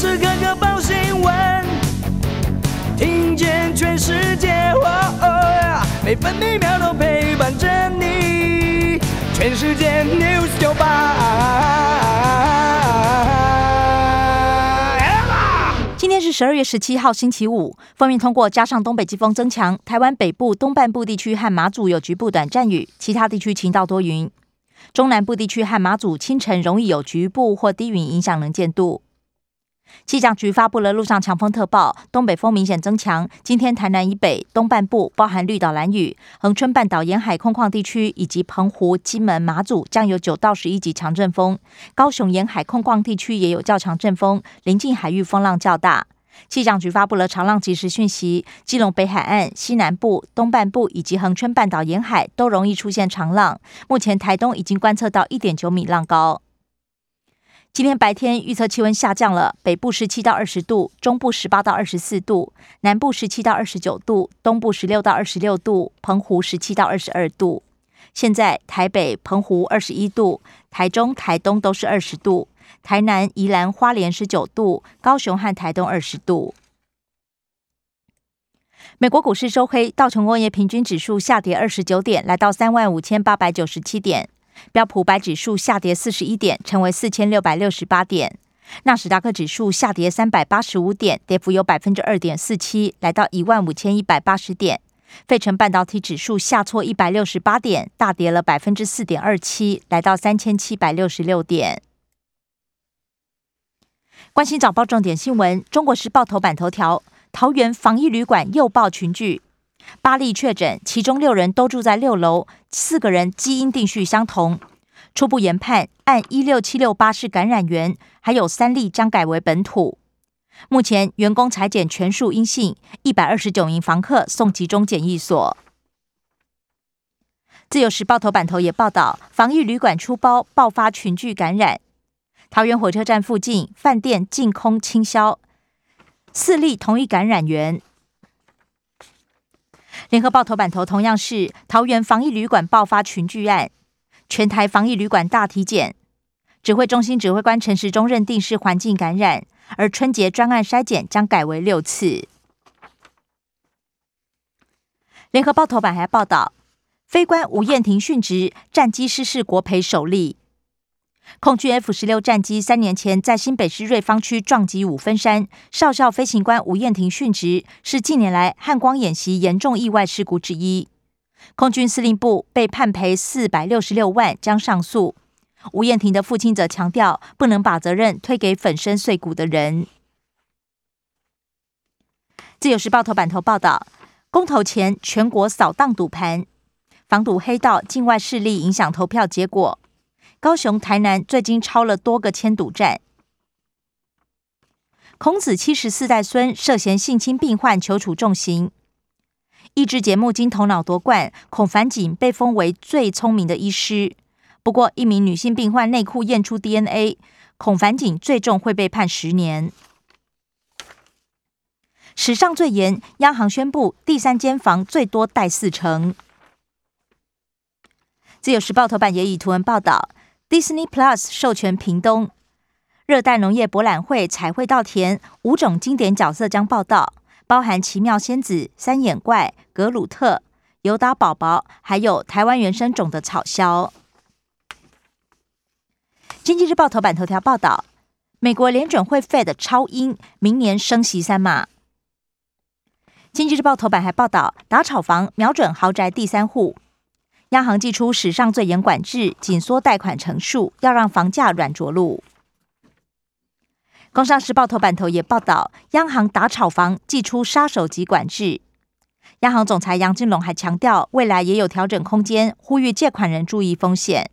时刻刻报新闻，听见全世界，每分每秒都陪伴着你。全世界 news 九八。今天是十二月十七号，星期五。锋面通过，加上东北季风增强，台湾北部、东半部地区和马祖有局部短暂雨，其他地区晴到多云。中南部地区和马祖清晨容易有局部或低云影响能见度。气象局发布了陆上强风特报，东北风明显增强。今天台南以北、东半部，包含绿岛、蓝屿、恒春半岛沿海空旷地区，以及澎湖、金门、马祖，将有九到十一级强阵风。高雄沿海空旷地区也有较强阵风，临近海域风浪较大。气象局发布了长浪及时讯息，基隆北海岸、西南部、东半部以及恒春半岛沿海都容易出现长浪。目前台东已经观测到一点九米浪高。今天白天预测气温下降了，北部十七到二十度，中部十八到二十四度，南部十七到二十九度，东部十六到二十六度，澎湖十七到二十二度。现在台北、澎湖二十一度，台中、台东都是二十度，台南、宜兰花莲十九度，高雄和台东二十度。美国股市收黑，道琼工业平均指数下跌二十九点，来到三万五千八百九十七点。标普白指数下跌四十一点，成为四千六百六十八点。纳斯达克指数下跌三百八十五点，跌幅有百分之二点四七，来到一万五千一百八十点。费城半导体指数下挫一百六十八点，大跌了百分之四点二七，来到三千七百六十六点。关心早报重点新闻，《中国时报》头版头条：桃园防疫旅馆又爆群聚。八例确诊，其中六人都住在六楼，四个人基因定序相同。初步研判，按一六七六八是感染源，还有三例将改为本土。目前员工裁检全数阴性，一百二十九名房客送集中检疫所。自由时报头版头也报道，防疫旅馆出包爆发群聚感染，桃园火车站附近饭店净空清消，四例同一感染源。联合报头版头同样是桃园防疫旅馆爆发群聚案，全台防疫旅馆大体检，指挥中心指挥官陈时中认定是环境感染，而春节专案筛检将改为六次。联合报头版还报道，飞官吴燕婷殉职，战机失事国赔首例。空军 F 十六战机三年前在新北市瑞芳区撞击五分山，少校飞行官吴燕婷殉职，是近年来汉光演习严重意外事故之一。空军司令部被判赔四百六十六万，将上诉。吴燕婷的父亲则强调，不能把责任推给粉身碎骨的人。自由时报头版头报道，公投前全国扫荡赌盘，防堵黑道境外势力影响投票结果。高雄、台南最近抄了多个迁赌站。孔子七十四代孙涉嫌性侵病患，求处重刑。益智节目经头脑夺冠，孔凡景被封为最聪明的医师。不过，一名女性病患内裤验出 DNA，孔凡景最终会被判十年。史上最严，央行宣布第三间房最多贷四成。自由时报头版也以图文报道。Disney Plus 授权屏东热带农业博览会彩绘稻田，五种经典角色将报道，包含奇妙仙子、三眼怪、格鲁特、尤达宝宝，还有台湾原生种的草鸮。经济日报头版头条报道，美国联准会 Fed 超鹰，明年升息三码。经济日报头版还报道，打炒房瞄准豪宅第三户。央行祭出史上最严管制，紧缩贷款成数，要让房价软着陆。工商时报头版头也报道，央行打炒房，祭出杀手级管制。央行总裁杨金龙还强调，未来也有调整空间，呼吁借款人注意风险。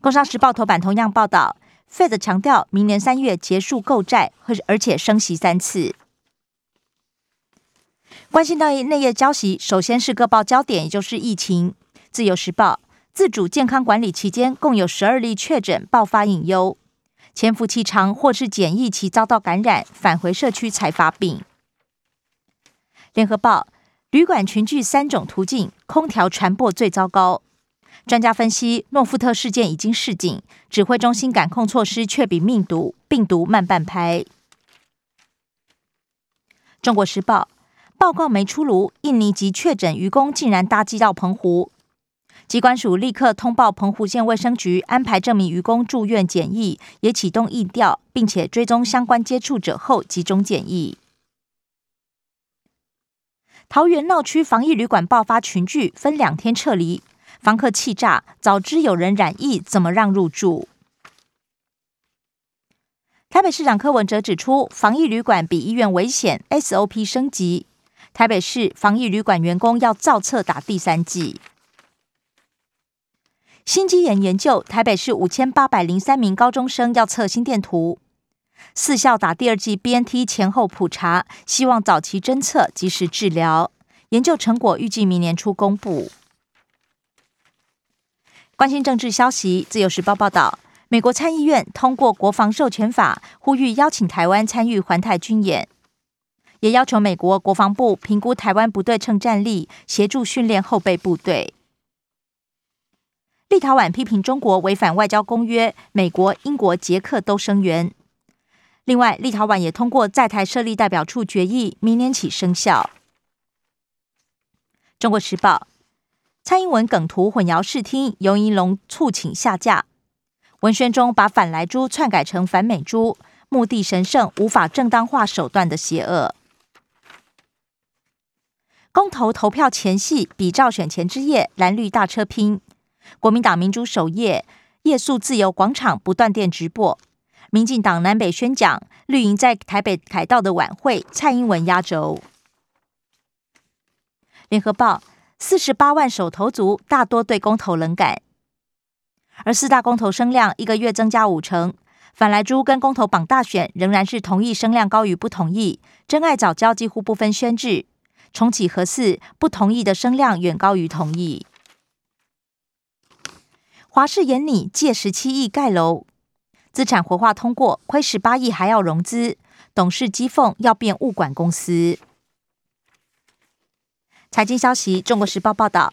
工商时报头版同样报道，Fed 强调，明年三月结束购债，而且升息三次。关心到内页消息，首先是各报焦点，也就是疫情。自由时报自主健康管理期间，共有十二例确诊爆发隐忧，潜伏期长或是检疫期遭到感染，返回社区才发病。联合报旅馆群聚三种途径，空调传播最糟糕。专家分析，诺富特事件已经示警，指挥中心感控措施却比命毒病毒慢半拍。中国时报报告没出炉，印尼籍确诊渔工竟然搭机到澎湖，机关署立刻通报澎湖县卫生局，安排这名渔工住院检疫，也启动疫调，并且追踪相关接触者后集中检疫。桃园闹区防疫旅馆爆发群聚，分两天撤离。房客气炸，早知有人染疫，怎么让入住？台北市长柯文哲指出，防疫旅馆比医院危险，SOP 升级。台北市防疫旅馆员工要造册打第三剂。心肌炎研究，台北市五千八百零三名高中生要测心电图。四校打第二剂 BNT 前后普查，希望早期侦测，及时治疗。研究成果预计明年初公布。关心政治消息，《自由时报》报道，美国参议院通过国防授权法，呼吁邀请台湾参与环太军演，也要求美国国防部评估台湾不对称战力，协助训练后备部队。立陶宛批评中国违反外交公约，美国、英国、捷克都声援。另外，立陶宛也通过在台设立代表处决议，明年起生效。中国时报。蔡英文梗图混淆视听，尤银龙促请下架。文宣中把反莱猪篡改成反美猪，目的神圣，无法正当化手段的邪恶。公投投票前夕，比照选前之夜，蓝绿大车拼。国民党民主首夜夜宿自由广场不断电直播，民进党南北宣讲，绿营在台北凯道的晚会，蔡英文压轴。联合报。四十八万手头族大多对公投冷感，而四大公投声量一个月增加五成，反来猪跟公投榜大选仍然是同意声量高于不同意，真爱早教几乎不分宣制，重启核四不同意的声量远高于同意。华视眼里借十七亿盖楼，资产活化通过，亏十八亿还要融资，董事讥讽要变物管公司。财经消息，《中国时报》报道，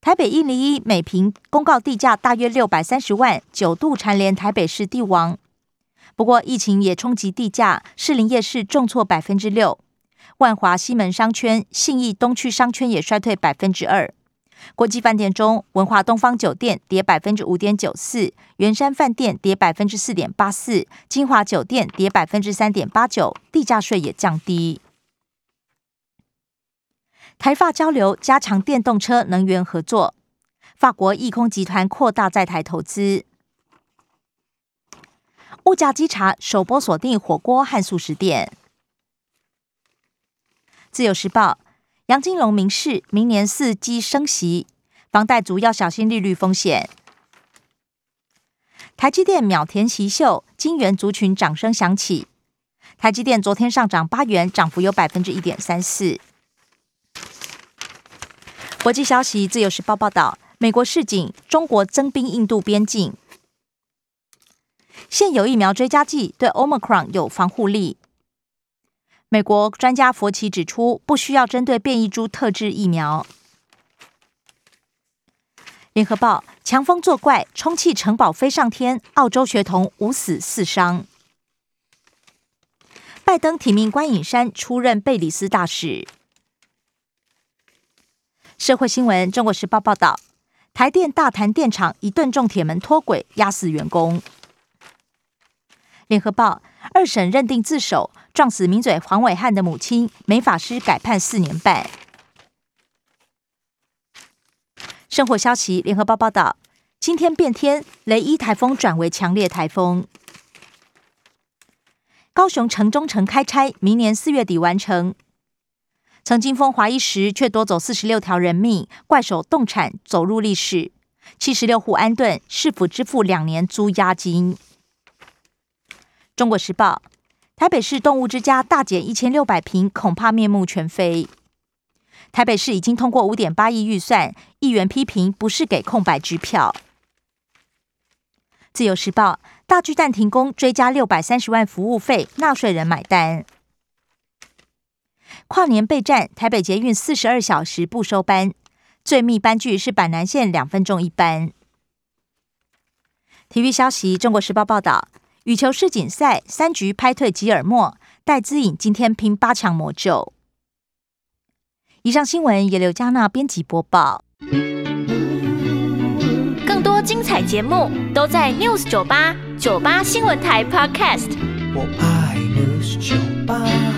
台北一零一每平公告地价大约六百三十万，九度蝉联台北市地王。不过，疫情也冲击地价，士林夜市重挫百分之六，万华西门商圈、信义东区商圈也衰退百分之二。国际饭店中，文华东方酒店跌百分之五点九四，圆山饭店跌百分之四点八四，金华酒店跌百分之三点八九，地价税也降低。台发交流加强电动车能源合作。法国易空集团扩大在台投资。物价稽查首波锁定火锅和素食店。自由时报杨金龙明示，明年四季升息，房贷族要小心利率风险。台积电秒填席秀，金元族群掌声响起。台积电昨天上涨八元，涨幅有百分之一点三四。国际消息，《自由时报》报道，美国示警，中国增兵印度边境。现有疫苗追加剂对 Omicron 有防护力。美国专家佛奇指出，不需要针对变异株特制疫苗。联合报：强风作怪，充气城堡飞上天，澳洲学童五死四伤。拜登提名关颖山出任贝里斯大使。社会新闻：中国时报报道，台电大潭电厂一顿重铁门脱轨，压死员工。联合报二审认定自首，撞死名嘴黄伟汉的母亲，美法师改判四年半。生活消息：联合报报道，今天变天，雷伊台风转为强烈台风。高雄城中城开拆，明年四月底完成。曾经风华一时，却夺走四十六条人命，怪手动产走入历史。七十六户安顿，市府支付两年租押金。中国时报：台北市动物之家大减一千六百平，恐怕面目全非。台北市已经通过五点八亿预算，议员批评不是给空白支票。自由时报：大巨蛋停工，追加六百三十万服务费，纳税人买单。跨年备战，台北捷运四十二小时不收班，最密班距是板南线两分钟一班。体育消息，《中国时报》报道，羽球世锦赛三局拍退吉尔莫，戴资颖今天拼八强魔咒。以上新闻由刘嘉娜编辑播报。更多精彩节目都在 News 九八九八新闻台 Podcast。我爱 News 酒吧。